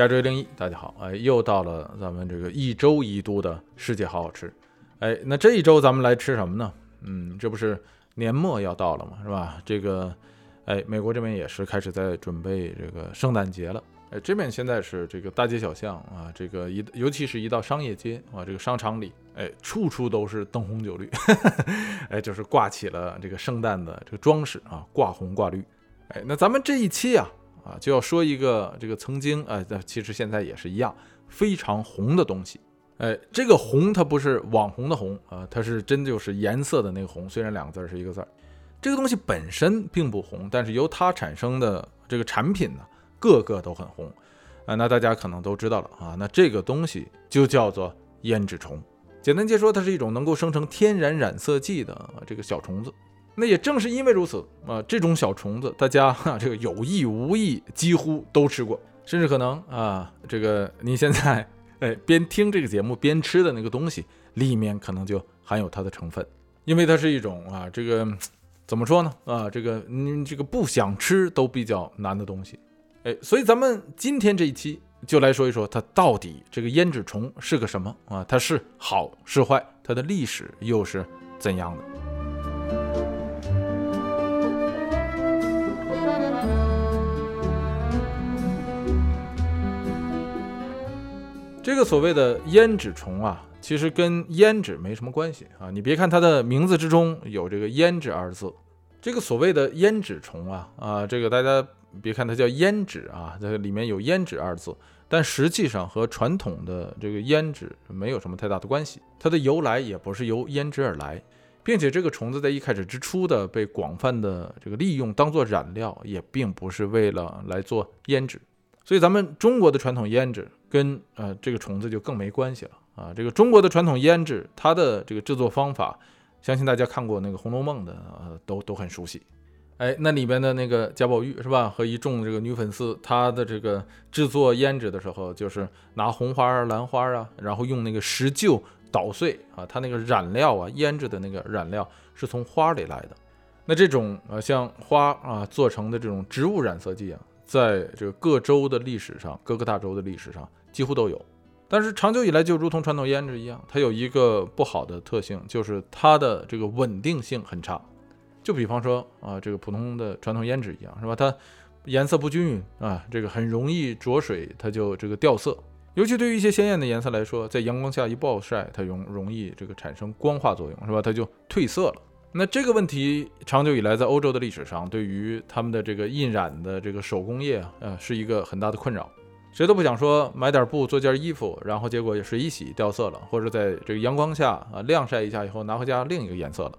加州零一，大家好，哎，又到了咱们这个一周一度的世界好好吃，哎，那这一周咱们来吃什么呢？嗯，这不是年末要到了嘛，是吧？这个，哎，美国这边也是开始在准备这个圣诞节了，哎，这边现在是这个大街小巷啊，这个一尤其是一到商业街啊，这个商场里，哎，处处都是灯红酒绿，哎，就是挂起了这个圣诞的这个装饰啊，挂红挂绿，哎，那咱们这一期啊。啊，就要说一个这个曾经啊，其实现在也是一样非常红的东西。哎，这个红它不是网红的红啊，它是真就是颜色的那个红。虽然两个字是一个字儿，这个东西本身并不红，但是由它产生的这个产品呢，个个都很红啊。那大家可能都知道了啊，那这个东西就叫做胭脂虫。简单解说，它是一种能够生成天然染色剂的这个小虫子。那也正是因为如此啊，这种小虫子，大家哈这个有意无意几乎都吃过，甚至可能啊，这个你现在哎边听这个节目边吃的那个东西里面可能就含有它的成分，因为它是一种啊这个怎么说呢啊这个你这个不想吃都比较难的东西，哎，所以咱们今天这一期就来说一说它到底这个胭脂虫是个什么啊？它是好是坏？它的历史又是怎样的？这个所谓的胭脂虫啊，其实跟胭脂没什么关系啊。你别看它的名字之中有这个胭脂二字，这个所谓的胭脂虫啊啊，这个大家别看它叫胭脂啊，这里面有胭脂二字，但实际上和传统的这个胭脂没有什么太大的关系。它的由来也不是由胭脂而来，并且这个虫子在一开始之初的被广泛的这个利用当做染料，也并不是为了来做胭脂。所以咱们中国的传统胭脂跟呃这个虫子就更没关系了啊！这个中国的传统胭脂，它的这个制作方法，相信大家看过那个《红楼梦》的呃都都很熟悉。哎，那里边的那个贾宝玉是吧？和一众这个女粉丝，她的这个制作胭脂的时候，就是拿红花啊、兰花啊，然后用那个石臼捣碎啊，它那个染料啊，胭脂的那个染料是从花里来的。那这种呃像花啊做成的这种植物染色剂啊。在这个各州的历史上，各个大洲的历史上几乎都有，但是长久以来就如同传统胭脂一样，它有一个不好的特性，就是它的这个稳定性很差。就比方说啊，这个普通的传统胭脂一样，是吧？它颜色不均匀啊，这个很容易着水，它就这个掉色。尤其对于一些鲜艳的颜色来说，在阳光下一暴晒，它容容易这个产生光化作用，是吧？它就褪色了。那这个问题长久以来在欧洲的历史上，对于他们的这个印染的这个手工业啊，呃，是一个很大的困扰。谁都不想说买点布做件衣服，然后结果水一洗掉色了，或者在这个阳光下啊晾晒一下以后拿回家另一个颜色了。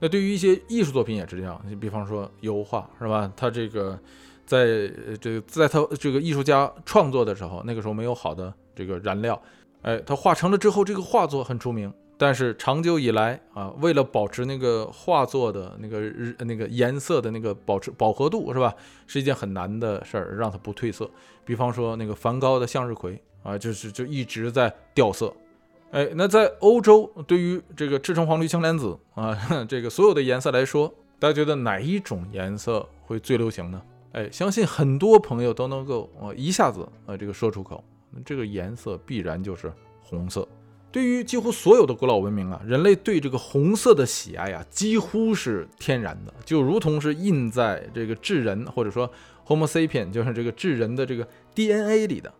那对于一些艺术作品也是这样，你比方说油画是吧？它这个在这在他这个艺术家创作的时候，那个时候没有好的这个燃料，哎，他画成了之后，这个画作很出名。但是长久以来啊，为了保持那个画作的那个日那个颜色的那个保持饱和度是吧，是一件很难的事儿，让它不褪色。比方说那个梵高的向日葵啊，就是就一直在掉色。哎，那在欧洲，对于这个赤橙黄绿青蓝紫啊，这个所有的颜色来说，大家觉得哪一种颜色会最流行呢？哎，相信很多朋友都能够啊一下子啊这个说出口，这个颜色必然就是红色。对于几乎所有的古老文明啊，人类对这个红色的喜爱啊，几乎是天然的，就如同是印在这个智人或者说 Homo sapien，就是这个智人的这个 DNA 里的。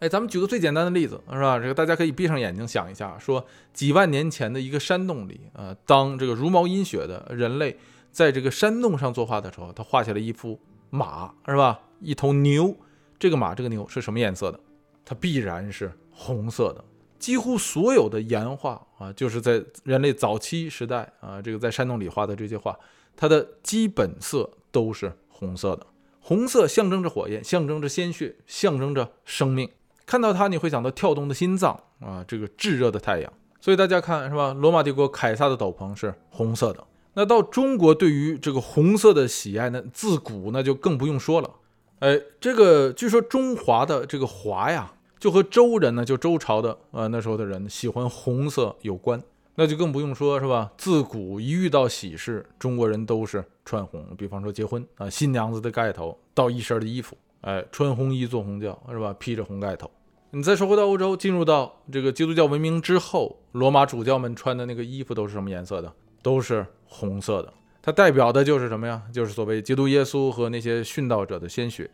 哎，咱们举个最简单的例子，是吧？这个大家可以闭上眼睛想一下，说几万年前的一个山洞里啊，当这个茹毛饮血的人类在这个山洞上作画的时候，他画下了一幅马，是吧？一头牛，这个马这个牛是什么颜色的？它必然是红色的。几乎所有的岩画啊，就是在人类早期时代啊，这个在山洞里画的这些画，它的基本色都是红色的。红色象征着火焰，象征着鲜血，象征着生命。看到它，你会想到跳动的心脏啊，这个炙热的太阳。所以大家看是吧？罗马帝国凯撒的斗篷是红色的。那到中国，对于这个红色的喜爱呢，自古那就更不用说了。哎，这个据说中华的这个华呀。就和周人呢，就周朝的啊那时候的人喜欢红色有关，那就更不用说是吧？自古一遇到喜事，中国人都是穿红。比方说结婚啊，新娘子的盖头到一身的衣服哎，穿红衣做红轿是吧？披着红盖头。你再说回到欧洲，进入到这个基督教文明之后，罗马主教们穿的那个衣服都是什么颜色的？都是红色的。它代表的就是什么呀？就是所谓基督耶稣和那些殉道者的鲜血。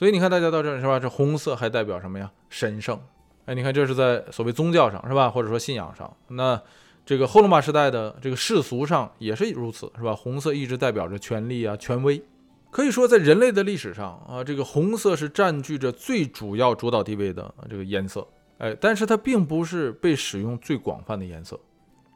所以你看，大家到这儿是吧？这红色还代表什么呀？神圣。哎，你看这是在所谓宗教上是吧？或者说信仰上。那这个后罗马时代的这个世俗上也是如此是吧？红色一直代表着权力啊、权威。可以说，在人类的历史上啊，这个红色是占据着最主要主导地位的这个颜色，哎，但是它并不是被使用最广泛的颜色。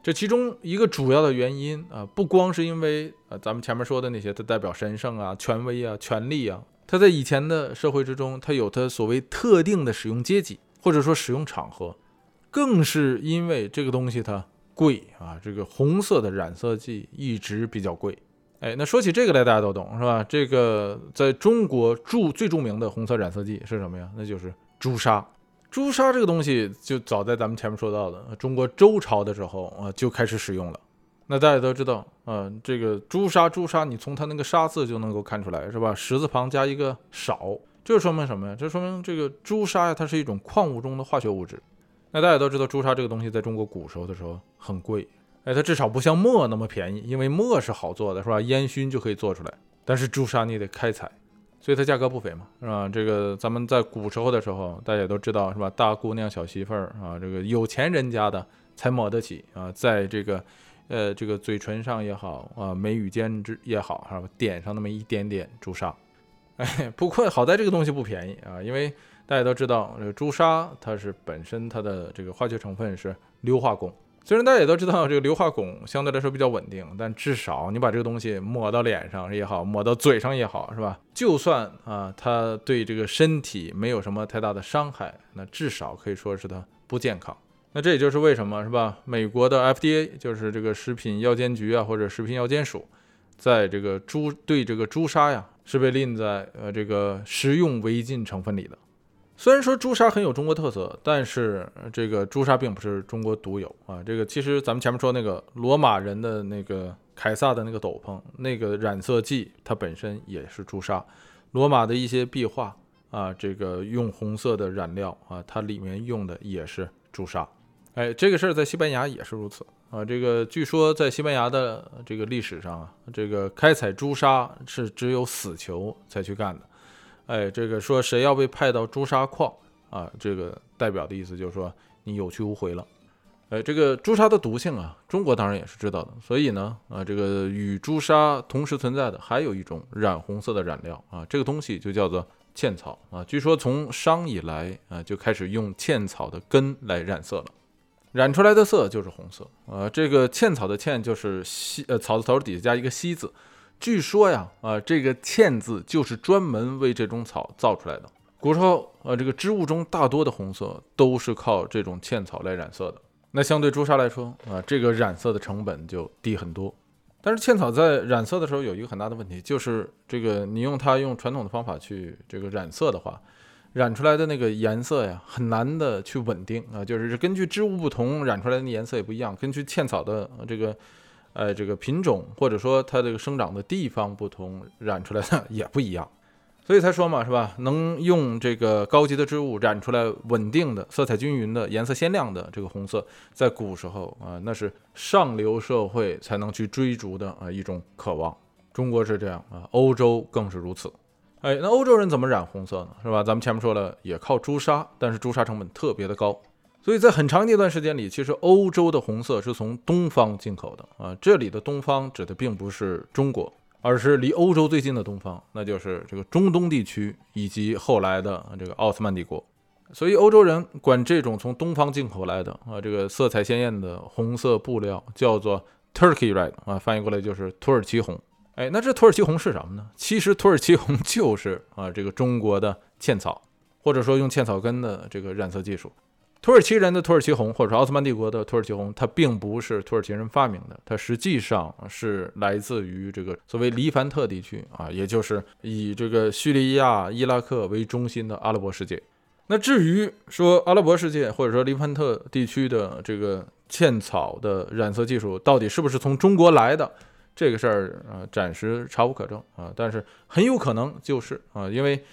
这其中一个主要的原因啊，不光是因为啊，咱们前面说的那些，它代表神圣啊、权威啊、权力啊，它在以前的社会之中，它有它所谓特定的使用阶级或者说使用场合，更是因为这个东西它贵啊，这个红色的染色剂一直比较贵。哎，那说起这个来，大家都懂是吧？这个在中国著最著名的红色染色剂是什么呀？那就是朱砂。朱砂这个东西，就早在咱们前面说到的中国周朝的时候啊，就开始使用了。那大家都知道嗯，这个朱砂，朱砂，你从它那个砂字就能够看出来是吧？石字旁加一个少，这说明什么呀？这说明这个朱砂呀，它是一种矿物中的化学物质。那大家都知道，朱砂这个东西在中国古时候的时候很贵。哎，它至少不像墨那么便宜，因为墨是好做的，是吧？烟熏就可以做出来。但是朱砂你得开采，所以它价格不菲嘛，是吧？这个咱们在古时候的时候，大家也都知道，是吧？大姑娘、小媳妇儿啊，这个有钱人家的才抹得起啊，在这个，呃，这个嘴唇上也好啊，眉宇间之也好，是吧？点上那么一点点朱砂。哎，不过好在这个东西不便宜啊，因为大家都知道，这个朱砂它是本身它的这个化学成分是硫化汞。虽然大家也都知道这个硫化汞相对来说比较稳定，但至少你把这个东西抹到脸上也好，抹到嘴上也好，是吧？就算啊，它对这个身体没有什么太大的伤害，那至少可以说是它不健康。那这也就是为什么是吧？美国的 FDA 就是这个食品药监局啊，或者食品药监署，在这个猪对这个朱砂呀是被拎在呃这个食用违禁成分里的。虽然说朱砂很有中国特色，但是这个朱砂并不是中国独有啊。这个其实咱们前面说那个罗马人的那个凯撒的那个斗篷，那个染色剂它本身也是朱砂。罗马的一些壁画啊，这个用红色的染料啊，它里面用的也是朱砂。哎，这个事儿在西班牙也是如此啊。这个据说在西班牙的这个历史上啊，这个开采朱砂是只有死囚才去干的。哎，这个说谁要被派到朱砂矿啊？这个代表的意思就是说你有去无回了。哎，这个朱砂的毒性啊，中国当然也是知道的。所以呢，啊，这个与朱砂同时存在的还有一种染红色的染料啊，这个东西就叫做茜草啊。据说从商以来啊，就开始用茜草的根来染色了，染出来的色就是红色呃。这个茜草的茜就是西呃草字头底下加一个西字。据说呀，啊，这个茜字就是专门为这种草造出来的。古时候，呃，这个织物中大多的红色都是靠这种茜草来染色的。那相对朱砂来说，啊，这个染色的成本就低很多。但是茜草在染色的时候有一个很大的问题，就是这个你用它用传统的方法去这个染色的话，染出来的那个颜色呀，很难的去稳定啊，就是根据织物不同，染出来的颜色也不一样。根据茜草的这个。呃，这个品种或者说它这个生长的地方不同，染出来的也不一样，所以才说嘛，是吧？能用这个高级的织物染出来稳定的、色彩均匀的、颜色鲜亮的这个红色，在古时候啊，那是上流社会才能去追逐的啊一种渴望。中国是这样啊，欧洲更是如此。哎，那欧洲人怎么染红色呢？是吧？咱们前面说了，也靠朱砂，但是朱砂成本特别的高。所以在很长一段时间里，其实欧洲的红色是从东方进口的啊。这里的东方指的并不是中国，而是离欧洲最近的东方，那就是这个中东地区以及后来的这个奥斯曼帝国。所以欧洲人管这种从东方进口来的啊，这个色彩鲜艳的红色布料叫做 Turkey Red 啊，翻译过来就是土耳其红。哎，那这土耳其红是什么呢？其实土耳其红 就是啊，这个中国的茜草，或者说用茜草根的这个染色技术。土耳其人的土耳其红，或者说奥斯曼帝国的土耳其红，它并不是土耳其人发明的，它实际上是来自于这个所谓黎凡特地区啊，也就是以这个叙利亚、伊拉克为中心的阿拉伯世界。那至于说阿拉伯世界或者说黎凡特地区的这个茜草的染色技术到底是不是从中国来的，这个事儿啊，暂时查无可证啊，但是很有可能就是啊，因为。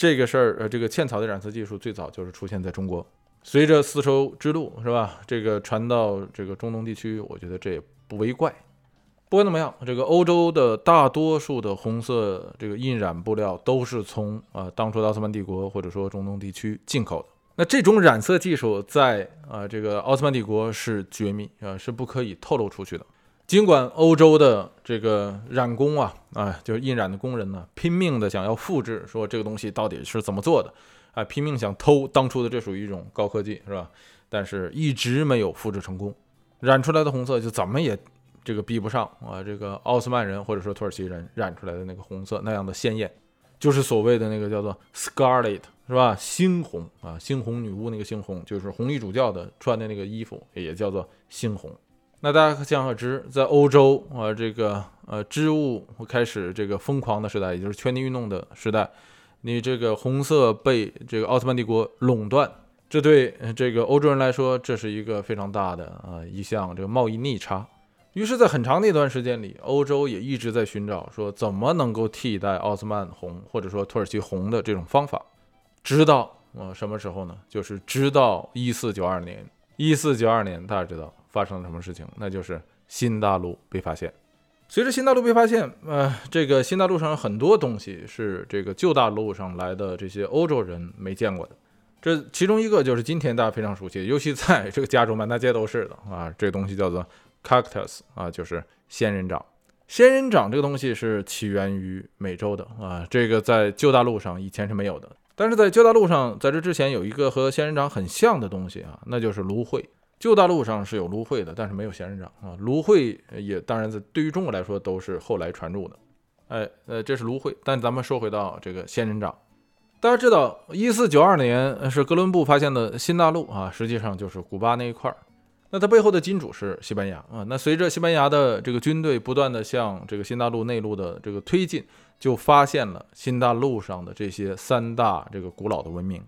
这个事儿，呃，这个茜草的染色技术最早就是出现在中国，随着丝绸之路是吧，这个传到这个中东地区，我觉得这也不为怪。不管怎么样，这个欧洲的大多数的红色这个印染布料都是从啊当初的奥斯曼帝国或者说中东地区进口的。那这种染色技术在啊这个奥斯曼帝国是绝密啊，是不可以透露出去的。尽管欧洲的这个染工啊啊就是印染的工人呢，拼命的想要复制，说这个东西到底是怎么做的，啊拼命想偷当初的，这属于一种高科技是吧？但是一直没有复制成功，染出来的红色就怎么也。这个比不上啊，这个奥斯曼人或者说土耳其人染出来的那个红色那样的鲜艳，就是所谓的那个叫做 scarlet 是吧？猩红啊，猩红女巫那个猩红，就是红衣主教的穿的那个衣服也叫做猩红。那大家可想而知，在欧洲啊，这个呃织物开始这个疯狂的时代，也就是圈地运动的时代，你这个红色被这个奥斯曼帝国垄断，这对这个欧洲人来说，这是一个非常大的啊一项这个贸易逆差。于是，在很长的一段时间里，欧洲也一直在寻找说怎么能够替代奥斯曼红或者说土耳其红的这种方法。直到呃什么时候呢？就是直到一四九二年。一四九二年，大家知道发生了什么事情？那就是新大陆被发现。随着新大陆被发现，呃，这个新大陆上有很多东西是这个旧大陆上来的这些欧洲人没见过的。这其中一个就是今天大家非常熟悉，尤其在这个加州满大街都是的啊，这个东西叫做。Cactus 啊，就是仙人掌。仙人掌这个东西是起源于美洲的啊，这个在旧大陆上以前是没有的。但是在旧大陆上，在这之前有一个和仙人掌很像的东西啊，那就是芦荟。旧大陆上是有芦荟的，但是没有仙人掌啊。芦荟也当然在对于中国来说都是后来传入的。哎，呃，这是芦荟。但咱们说回到这个仙人掌，大家知道，一四九二年是哥伦布发现的新大陆啊，实际上就是古巴那一块儿。那它背后的金主是西班牙啊。那随着西班牙的这个军队不断的向这个新大陆内陆的这个推进，就发现了新大陆上的这些三大这个古老的文明。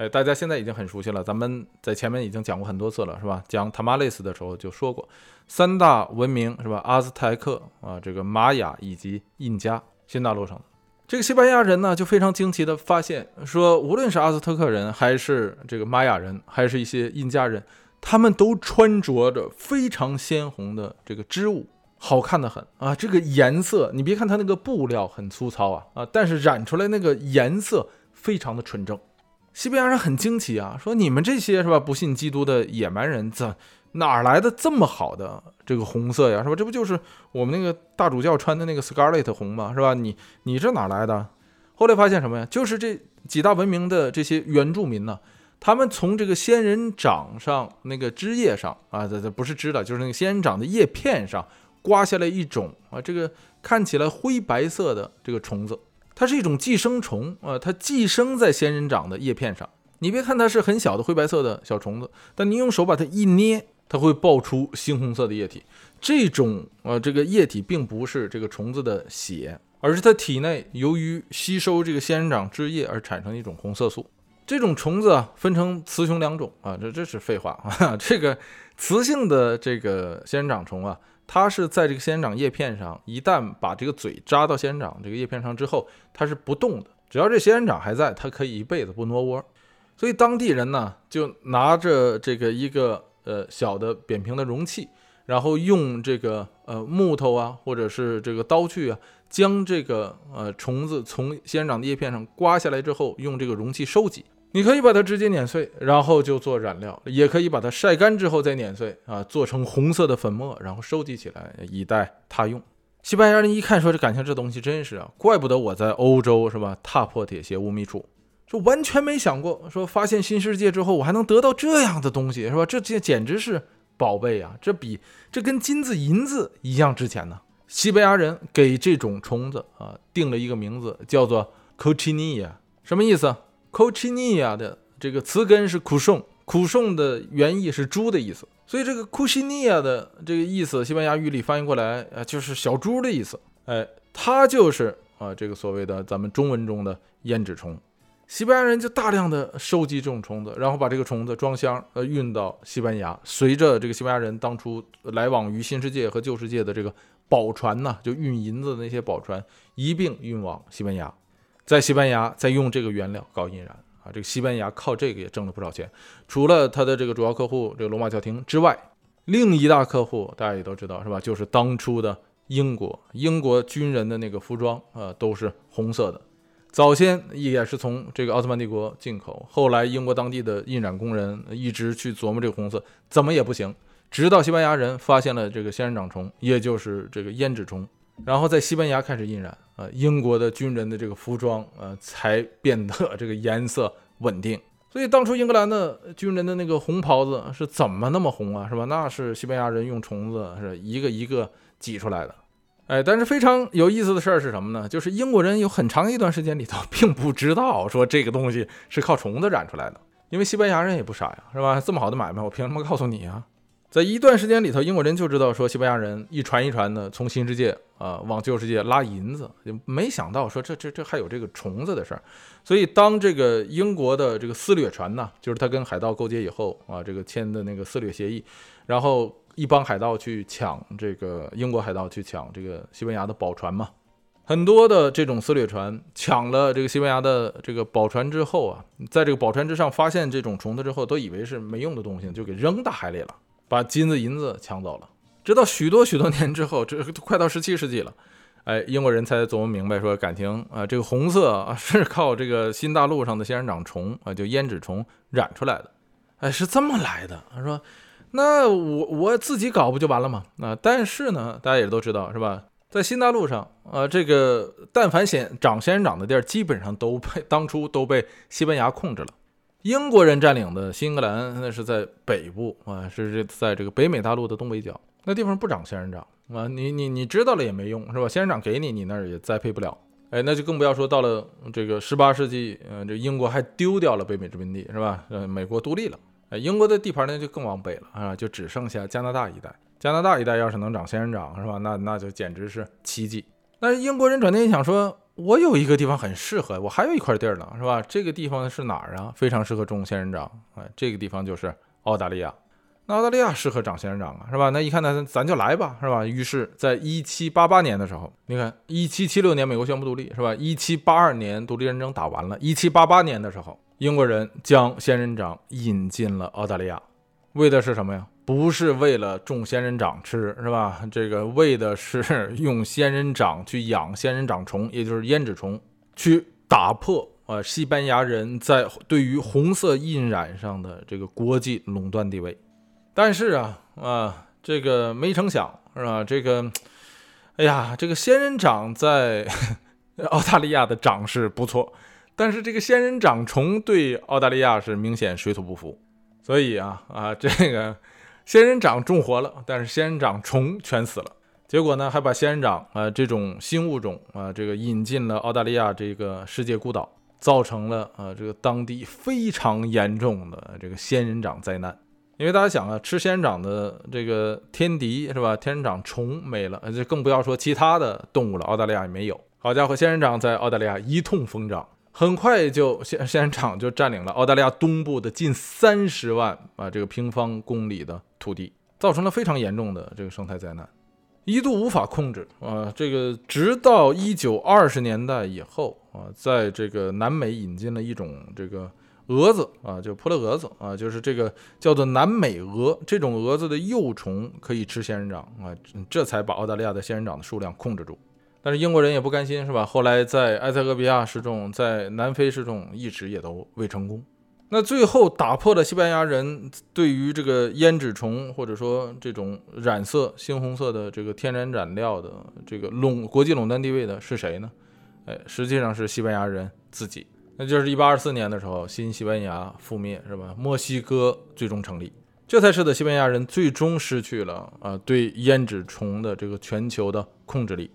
哎，大家现在已经很熟悉了，咱们在前面已经讲过很多次了，是吧？讲塔马雷斯的时候就说过，三大文明是吧？阿兹泰克啊，这个玛雅以及印加。新大陆上的这个西班牙人呢，就非常惊奇的发现说，无论是阿兹特克人，还是这个玛雅人，还是一些印加人。他们都穿着着非常鲜红的这个织物，好看的很啊！这个颜色，你别看它那个布料很粗糙啊啊，但是染出来那个颜色非常的纯正。西班牙人很惊奇啊，说你们这些是吧不信基督的野蛮人，怎哪来的这么好的这个红色呀？是吧？这不就是我们那个大主教穿的那个 scarlet 红吗？是吧？你你这哪来的？后来发现什么呀？就是这几大文明的这些原住民呢。他们从这个仙人掌上那个枝叶上啊，这这不是枝的，就是那个仙人掌的叶片上刮下来一种啊，这个看起来灰白色的这个虫子，它是一种寄生虫啊，它寄生在仙人掌的叶片上。你别看它是很小的灰白色的小虫子，但你用手把它一捏，它会爆出猩红色的液体。这种呃，这个液体并不是这个虫子的血，而是它体内由于吸收这个仙人掌汁液而产生一种红色素。这种虫子啊，分成雌雄两种啊，这这是废话啊。这个雌性的这个仙人掌虫啊，它是在这个仙人掌叶片上，一旦把这个嘴扎到仙人掌这个叶片上之后，它是不动的。只要这仙人掌还在，它可以一辈子不挪窝。所以当地人呢，就拿着这个一个呃小的扁平的容器，然后用这个呃木头啊，或者是这个刀具啊。将这个呃虫子从仙人掌的叶片上刮下来之后，用这个容器收集。你可以把它直接碾碎，然后就做染料；也可以把它晒干之后再碾碎啊，做成红色的粉末，然后收集起来以待他用。西班牙人一看说：“这感情这东西真是啊，怪不得我在欧洲是吧，踏破铁鞋无觅处，就完全没想过说发现新世界之后我还能得到这样的东西是吧？这这简直是宝贝啊！这比这跟金子银子一样值钱呢。”西班牙人给这种虫子啊定了一个名字，叫做 cochinilla，什么意思？cochinilla 的这个词根是 c u s o n c u s o n 的原意是猪的意思，所以这个 cochinilla 的这个意思，西班牙语里翻译过来啊就是小猪的意思。哎，它就是啊这个所谓的咱们中文中的胭脂虫。西班牙人就大量的收集这种虫子，然后把这个虫子装箱呃运到西班牙，随着这个西班牙人当初来往于新世界和旧世界的这个。宝船呢，就运银子的那些宝船一并运往西班牙。在西班牙在用这个原料搞印染啊，这个西班牙靠这个也挣了不少钱。除了它的这个主要客户这个罗马教廷之外，另一大客户大家也都知道是吧？就是当初的英国，英国军人的那个服装啊都是红色的。早先也是从这个奥斯曼帝国进口，后来英国当地的印染工人一直去琢磨这个红色怎么也不行，直到西班牙人发现了这个仙人掌虫，也就是这个胭脂虫，然后在西班牙开始印染呃，英国的军人的这个服装呃才变得 这个颜色稳定。所以当初英格兰的军人的那个红袍子是怎么那么红啊，是吧？那是西班牙人用虫子是一个一个挤出来的。哎，但是非常有意思的事儿是什么呢？就是英国人有很长一段时间里头 并不知道说这个东西是靠虫子染出来的，因为西班牙人也不傻呀，是吧？这么好的买卖，我凭什么告诉你啊？在一段时间里头，英国人就知道说西班牙人一船一船的从新世界啊往旧世界拉银子，就没想到说这这这还有这个虫子的事儿。所以当这个英国的这个私掠船呢，就是他跟海盗勾结以后啊，这个签的那个私掠协议，然后。一帮海盗去抢这个英国海盗去抢这个西班牙的宝船嘛，很多的这种私掠船抢了这个西班牙的这个宝船之后啊，在这个宝船之上发现这种虫子之后，都以为是没用的东西，就给扔大海里了，把金子银子抢走了。直到许多许多年之后，这快到十七世纪了，哎，英国人才琢磨明白说，感情啊，这个红色啊 是靠这个新大陆上的仙人掌虫啊，就胭脂虫染出来的，哎，是这么来的。他说。那我我自己搞不就完了吗？啊，但是呢，大家也都知道是吧？在新大陆上，啊，这个但凡仙长仙人掌的地儿，基本上都被当初都被西班牙控制了。英国人占领的新英格兰，那是在北部啊，是这在这个北美大陆的东北角，那地方不长仙人掌啊。你你你知道了也没用，是吧？仙人掌给你，你那儿也栽培不了。哎，那就更不要说到了这个十八世纪，嗯，这英国还丢掉了北美殖民地，是吧？呃，美国独立了。哎，英国的地盘呢就更往北了啊，就只剩下加拿大一带。加拿大一带要是能长仙人掌，是吧？那那就简直是奇迹。那英国人转念一想，说我有一个地方很适合，我还有一块地儿呢，是吧？这个地方是哪儿啊？非常适合种仙人掌。哎，这个地方就是澳大利亚。那澳大利亚适合长仙人掌啊，是吧？那一看，呢咱就来吧，是吧？于是，在一七八八年的时候，你看，一七七六年美国宣布独立，是吧？一七八二年独立战争打完了，一七八八年的时候。英国人将仙人掌引进了澳大利亚，为的是什么呀？不是为了种仙人掌吃，是吧？这个为的是 用仙人掌去养仙人掌虫，也就是胭脂虫，去打破啊西班牙人在对于红色印染上的这个国际垄断地位。但是啊啊，这个没成想，是吧？这个，哎呀，这个仙人掌在 澳大利亚的长势不错。但是这个仙人掌虫对澳大利亚是明显水土不服，所以啊啊，这个仙人掌种活了，但是仙人掌虫全死了。结果呢，还把仙人掌啊这种新物种啊这个引进了澳大利亚这个世界孤岛，造成了啊这个当地非常严重的这个仙人掌灾难。因为大家想啊，吃仙人掌的这个天敌是吧？仙人掌虫没了，这更不要说其他的动物了。澳大利亚也没有。好家伙，仙人掌在澳大利亚一通疯长。很快就仙仙人掌就占领了澳大利亚东部的近三十万啊这个平方公里的土地，造成了非常严重的这个生态灾难，一度无法控制啊。这个直到一九二十年代以后啊，在这个南美引进了一种这个蛾子啊，就扑棱蛾子啊，就是这个叫做南美蛾，这种蛾子的幼虫可以吃仙人掌啊，这才把澳大利亚的仙人掌的数量控制住。但是英国人也不甘心，是吧？后来在埃塞俄比亚试种，在南非试种，一直也都未成功。那最后打破了西班牙人对于这个胭脂虫或者说这种染色猩红色的这个天然染料的这个垄国际垄断地位的是谁呢？哎，实际上是西班牙人自己。那就是1824年的时候，新西班牙覆灭，是吧？墨西哥最终成立，这才使得西班牙人最终失去了啊对胭脂虫的这个全球的控制力。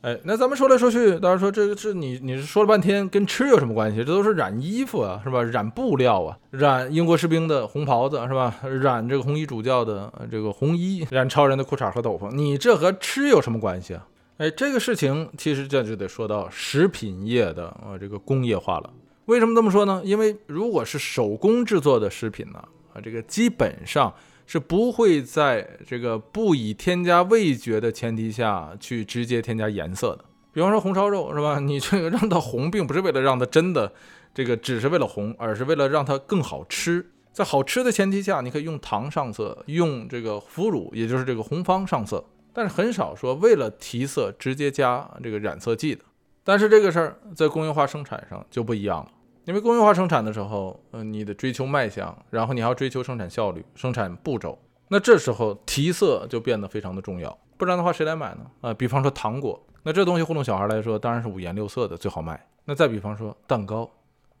哎，那咱们说来说去，大家说这个是你，你是说了半天跟吃有什么关系？这都是染衣服啊，是吧？染布料啊，染英国士兵的红袍子是吧？染这个红衣主教的这个红衣，染超人的裤衩和斗篷，你这和吃有什么关系啊？哎，这个事情其实这就得说到食品业的啊这个工业化了。为什么这么说呢？因为如果是手工制作的食品呢，啊这个基本上。是不会在这个不以添加味觉的前提下去直接添加颜色的。比方说红烧肉是吧？你这个让它红，并不是为了让它真的这个只是为了红，而是为了让它更好吃。在好吃的前提下，你可以用糖上色，用这个腐乳，也就是这个红方上色，但是很少说为了提色直接加这个染色剂的。但是这个事儿在工业化生产上就不一样了，因为工业化生产的时候，呃，你得追求卖相，然后你还要追求生产效率、生产步骤，那这时候提色就变得非常的重要，不然的话谁来买呢？啊，比方说糖果，那这东西糊弄小孩来说当然是五颜六色的最好卖。那再比方说蛋糕。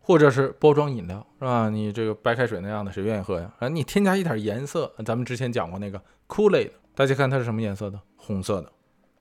或者是包装饮料是吧？你这个白开水那样的，谁愿意喝呀？啊，你添加一点颜色，咱们之前讲过那个 Kool-Aid，大家看它是什么颜色的？红色的。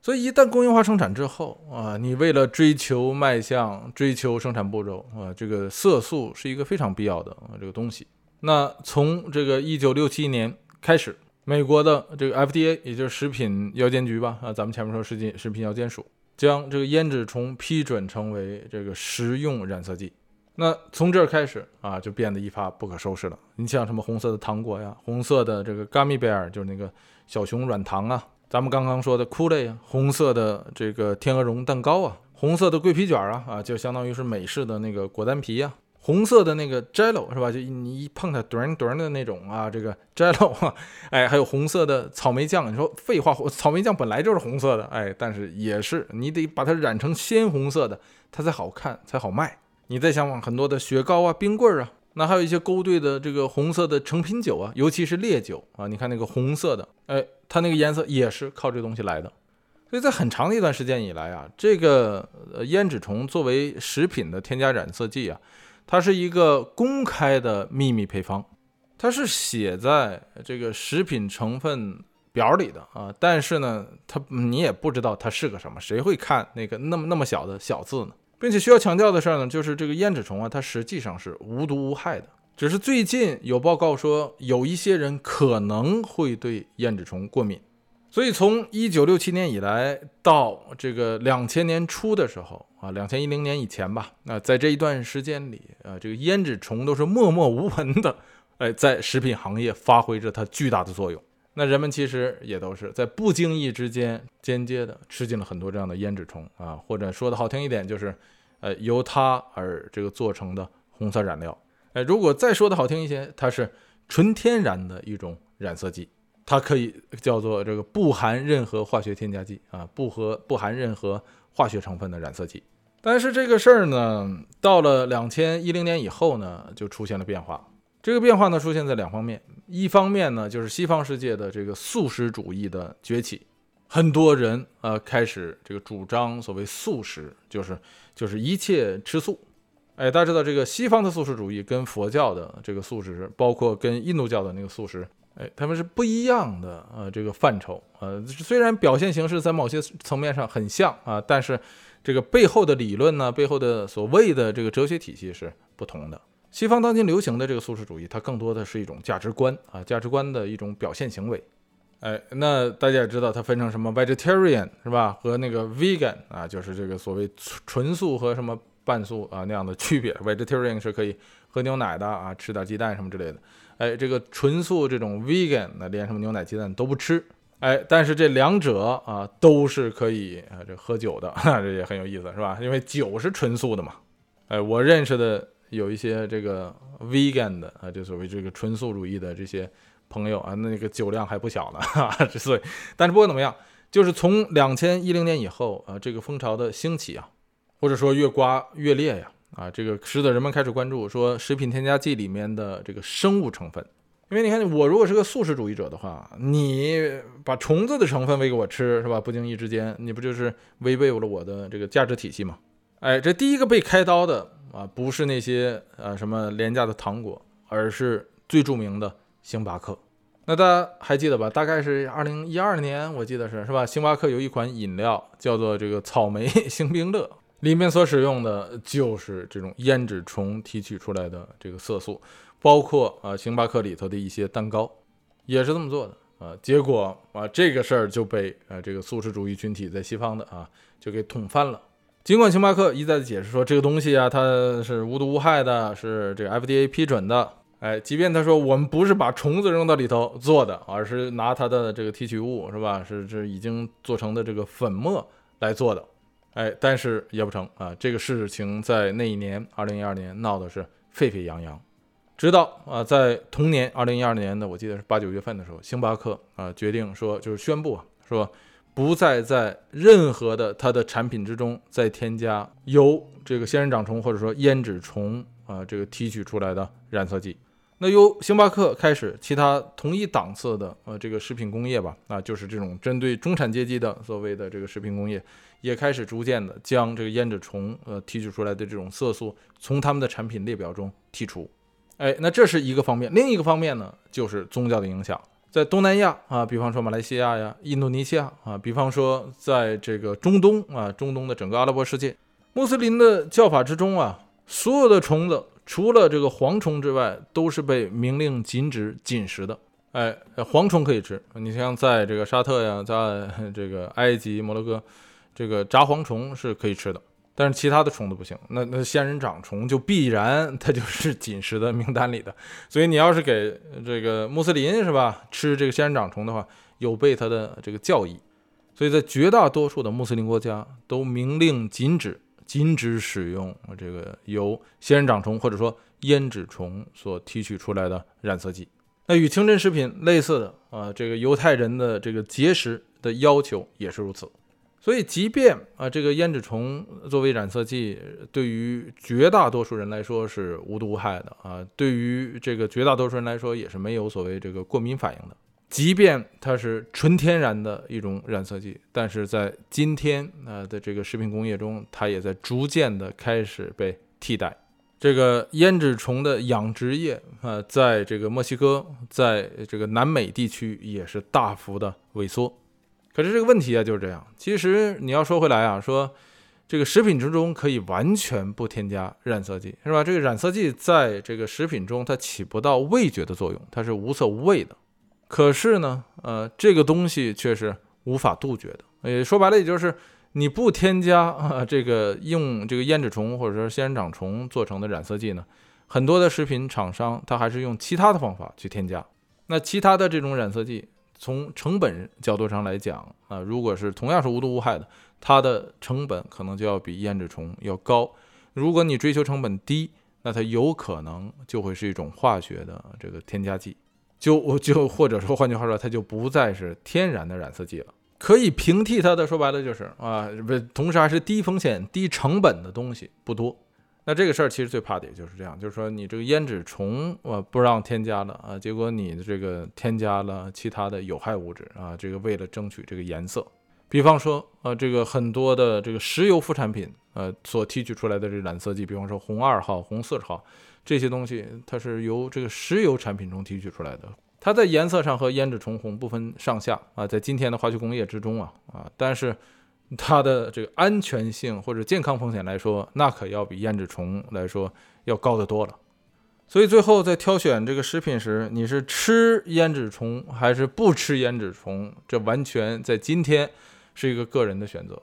所以一旦工业化生产之后啊，你为了追求卖相、追求生产步骤啊，这个色素是一个非常必要的啊这个东西。那从这个一九六七年开始，美国的这个 FDA，也就是食品药监局吧，啊，咱们前面说食品食品药监署，将这个胭脂虫批准成为这个食用染色剂。那从这儿开始啊，就变得一发不可收拾了。你像什么红色的糖果呀，红色的这个 gummy bear，就是那个小熊软糖啊，咱们刚刚说的 Kool-Aid 啊，红色的这个天鹅绒蛋糕啊，红色的桂皮卷啊，啊，就相当于是美式的那个果丹皮呀，红色的那个 Jello 是吧？就你一碰它墩墩的那种啊，这个 Jello，哎，还有红色的草莓酱。你说废话，草莓酱本来就是红色的，哎，但是也是你得把它染成鲜红色的，它才好看，才好卖。你再想往很多的雪糕啊、冰棍儿啊，那还有一些勾兑的这个红色的成品酒啊，尤其是烈酒啊，你看那个红色的，哎，它那个颜色也是靠这东西来的。所以在很长的一段时间以来啊，这个呃胭脂虫作为食品的添加染色剂啊，它是一个公开的秘密配方，它是写在这个食品成分表里的啊，但是呢，它你也不知道它是个什么，谁会看那个那么那么小的小字呢？并且需要强调的事儿呢，就是这个胭脂虫啊，它实际上是无毒无害的。只是最近有报告说，有一些人可能会对胭脂虫过敏。所以从一九六七年以来到这个两千年初的时候啊，两千一零年以前吧，那在这一段时间里啊，这个胭脂虫都是默默无闻的，哎，在食品行业发挥着它巨大的作用。那人们其实也都是在不经意之间间接的吃进了很多这样的胭脂虫啊，或者说的好听一点就是，呃，由它而这个做成的红色染料。哎，如果再说的好听一些，它是纯天然的一种染色剂，它可以叫做这个不含任何化学添加剂啊，不和不含任何化学成分的染色剂。但是这个事儿呢，到了两千一零年以后呢，就出现了变化。这个变化呢，出现在两方面。一方面呢，就是西方世界的这个素食主义的崛起，很多人呃开始这个主张所谓素食，就是就是一切吃素。哎，大家知道这个西方的素食主义跟佛教的这个素食，包括跟印度教的那个素食，哎，他们是不一样的呃这个范畴。呃，虽然表现形式在某些层面上很像啊，但是这个背后的理论呢，背后的所谓的这个哲学体系是不同的。西方当今流行的这个素食主义，它更多的是一种价值观啊，价值观的一种表现行为。哎，那大家也知道，它分成什么 vegetarian 是吧？和那个 vegan 啊，就是这个所谓纯素和什么半素啊那样的区别。vegetarian 是可以喝牛奶的啊，吃点鸡蛋什么之类的。哎，这个纯素这种 vegan 那连什么牛奶鸡蛋都不吃。哎，但是这两者啊都是可以啊这喝酒的，这也很有意思是吧？因为酒是纯素的嘛。哎，我认识的。有一些这个 vegan 的啊，就所谓这个纯素主义的这些朋友啊，那个酒量还不小呢，哈，所以，但是不管怎么样，就是从两千一零年以后啊，这个风潮的兴起啊，或者说越刮越烈呀，啊，这个使得人们开始关注说食品添加剂里面的这个生物成分，因为你看我如果是个素食主义者的话，你把虫子的成分喂给我吃是吧？不经意之间，你不就是违背了我的这个价值体系吗？哎，这第一个被开刀的。啊，不是那些呃什么廉价的糖果，而是最著名的星巴克。那大家还记得吧？大概是二零一二年，我记得是是吧？星巴克有一款饮料叫做这个草莓 星冰乐，里面所使用的就是这种胭脂虫提取出来的这个色素，包括啊星巴克里头的一些蛋糕也是这么做的啊。结果啊这个事儿就被啊这个素食主义群体在西方的啊就给捅翻了。尽管星巴克一再的解释说这个东西啊，它是无毒无害的，是这个 FDA 批准的。哎，即便他说我们不是把虫子扔到里头做的，而是拿它的这个提取物是吧？是这已经做成的这个粉末来做的。哎，但是也不成啊。这个事情在那一年，二零一二年闹的是沸沸扬扬，直到啊，在同年二零一二年的，我记得是八九月份的时候，星巴克啊决定说，就是宣布啊，说不再在任何的它的产品之中再添加由这个仙人掌虫或者说胭脂虫啊这个提取出来的染色剂。那由星巴克开始，其他同一档次的呃这个食品工业吧，啊就是这种针对中产阶级的所谓的这个食品工业，也开始逐渐的将这个胭脂虫呃提取出来的这种色素从他们的产品列表中剔除。哎，那这是一个方面，另一个方面呢，就是宗教的影响，在东南亚啊，比方说马来西亚呀、印度尼西亚啊，比方说在这个中东啊，中东的整个阿拉伯世界，穆斯林的教法之中啊，所有的虫子。除了这个蝗虫之外，都是被明令禁止进食的。哎，蝗虫可以吃，你像在这个沙特呀，在这个埃及、摩洛哥，这个炸蝗虫是可以吃的，但是其他的虫子不行。那那仙人掌虫就必然它就是禁食的名单里的。所以你要是给这个穆斯林是吧吃这个仙人掌虫的话，有悖他的这个教义。所以在绝大多数的穆斯林国家都明令禁止。禁止使用这个由仙人掌虫或者说胭脂虫所提取出来的染色剂。那与清真食品类似的啊，这个犹太人的这个节食的要求也是如此。所以，即便啊这个胭脂虫作为染色剂，对于绝大多数人来说是无毒无害的啊，对于这个绝大多数人来说也是没有所谓这个过敏反应的。即便它是纯天然的一种染色剂，但是在今天啊的这个食品工业中，它也在逐渐的开始被替代。这个胭脂虫的养殖业啊，在这个墨西哥，在这个南美地区也是大幅的萎缩。可是这个问题啊就是这样。其实你要说回来啊，说这个食品之中可以完全不添加染色剂，是吧？这个染色剂在这个食品中它起不到味觉的作用，它是无色无味的。可是呢，呃，这个东西却是无法杜绝的。也说白了，也就是你不添加啊，这个用这个胭脂虫或者说仙人掌虫做成的染色剂呢，很多的食品厂商它还是用其他的方法去添加。那其他的这种染色剂，从成本角度上来讲啊，如果是同样是无毒无害的，它的成本可能就要比胭脂虫要高。如果你追求成本低，那它有可能就会是一种化学的这个添加剂。就就或者说换句话说，它就不再是天然的染色剂了，可以平替它的，说白了就是啊，不，同时还是低风险、低成本的东西不多。那这个事儿其实最怕的也就是这样，就是说你这个胭脂虫我不让添加了啊，结果你的这个添加了其他的有害物质啊，这个为了争取这个颜色，比方说啊，这个很多的这个石油副产品呃所提取出来的这染色剂，比方说红二号、红四号。这些东西它是由这个石油产品中提取出来的，它在颜色上和胭脂虫红不分上下啊，在今天的化学工业之中啊啊，但是它的这个安全性或者健康风险来说，那可要比胭脂虫来说要高得多了。所以最后在挑选这个食品时，你是吃胭脂虫还是不吃胭脂虫，这完全在今天是一个个人的选择。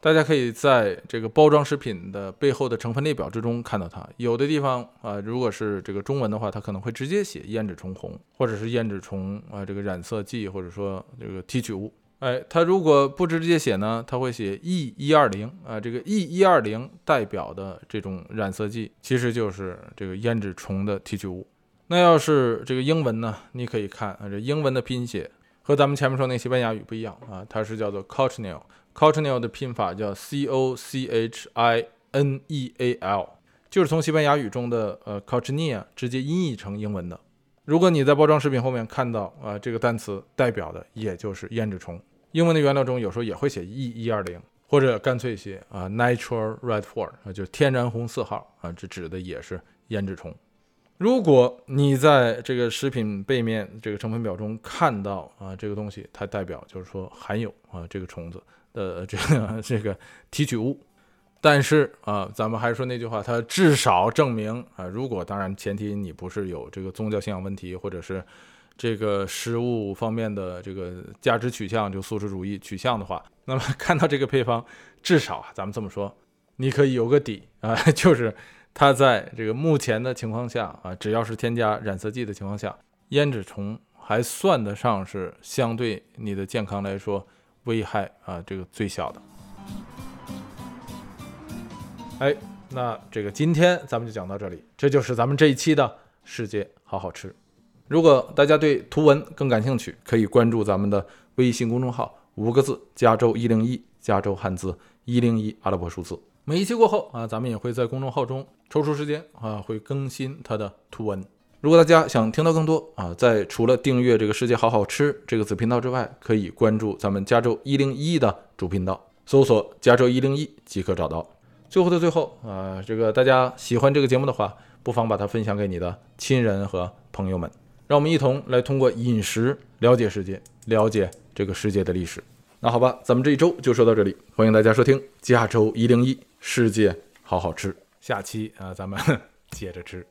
大家可以在这个包装食品的背后的成分列表之中看到它。有的地方啊，如果是这个中文的话，它可能会直接写胭脂虫红，或者是胭脂虫啊这个染色剂，或者说这个提取物。哎，它如果不直接写呢，它会写 E 一二零啊，这个 E 一二零代表的这种染色剂其实就是这个胭脂虫的提取物。那要是这个英文呢，你可以看啊，这英文的拼写和咱们前面说那西班牙语不一样啊，它是叫做 cochineal。cochineal 的拼法叫 c o c h i n e a l，就是从西班牙语中的呃 cochineal 直接音译成英文的。如果你在包装食品后面看到啊这个单词，代表的也就是胭脂虫。英文的原料中有时候也会写 e 一二零，或者干脆写啊 natural red four，啊就天然红四号啊，这指的也是胭脂虫。如果你在这个食品背面这个成分表中看到啊这个东西，它代表就是说含有啊这个虫子。的这个这个提取物，但是啊，咱们还是说那句话，它至少证明啊，如果当然前提你不是有这个宗教信仰问题，或者是这个食物方面的这个价值取向，就素食主义取向的话，那么看到这个配方，至少啊咱们这么说，你可以有个底啊，就是它在这个目前的情况下啊，只要是添加染色剂的情况下，胭脂虫还算得上是相对你的健康来说。危害啊，这个最小的。哎，那这个今天咱们就讲到这里，这就是咱们这一期的世界好好吃。如果大家对图文更感兴趣，可以关注咱们的微信公众号，五个字：加州一零一，加州汉字一零一阿拉伯数字。每一期过后啊，咱们也会在公众号中抽出时间啊，会更新它的图文。如果大家想听到更多啊，在除了订阅这个世界好好吃这个子频道之外，可以关注咱们加州一零一的主频道，搜索加州一零一即可找到。最后的最后啊，这个大家喜欢这个节目的话，不妨把它分享给你的亲人和朋友们，让我们一同来通过饮食了解世界，了解这个世界的历史。那好吧，咱们这一周就说到这里，欢迎大家收听加州一零一世界好好吃，下期啊咱们 接着吃。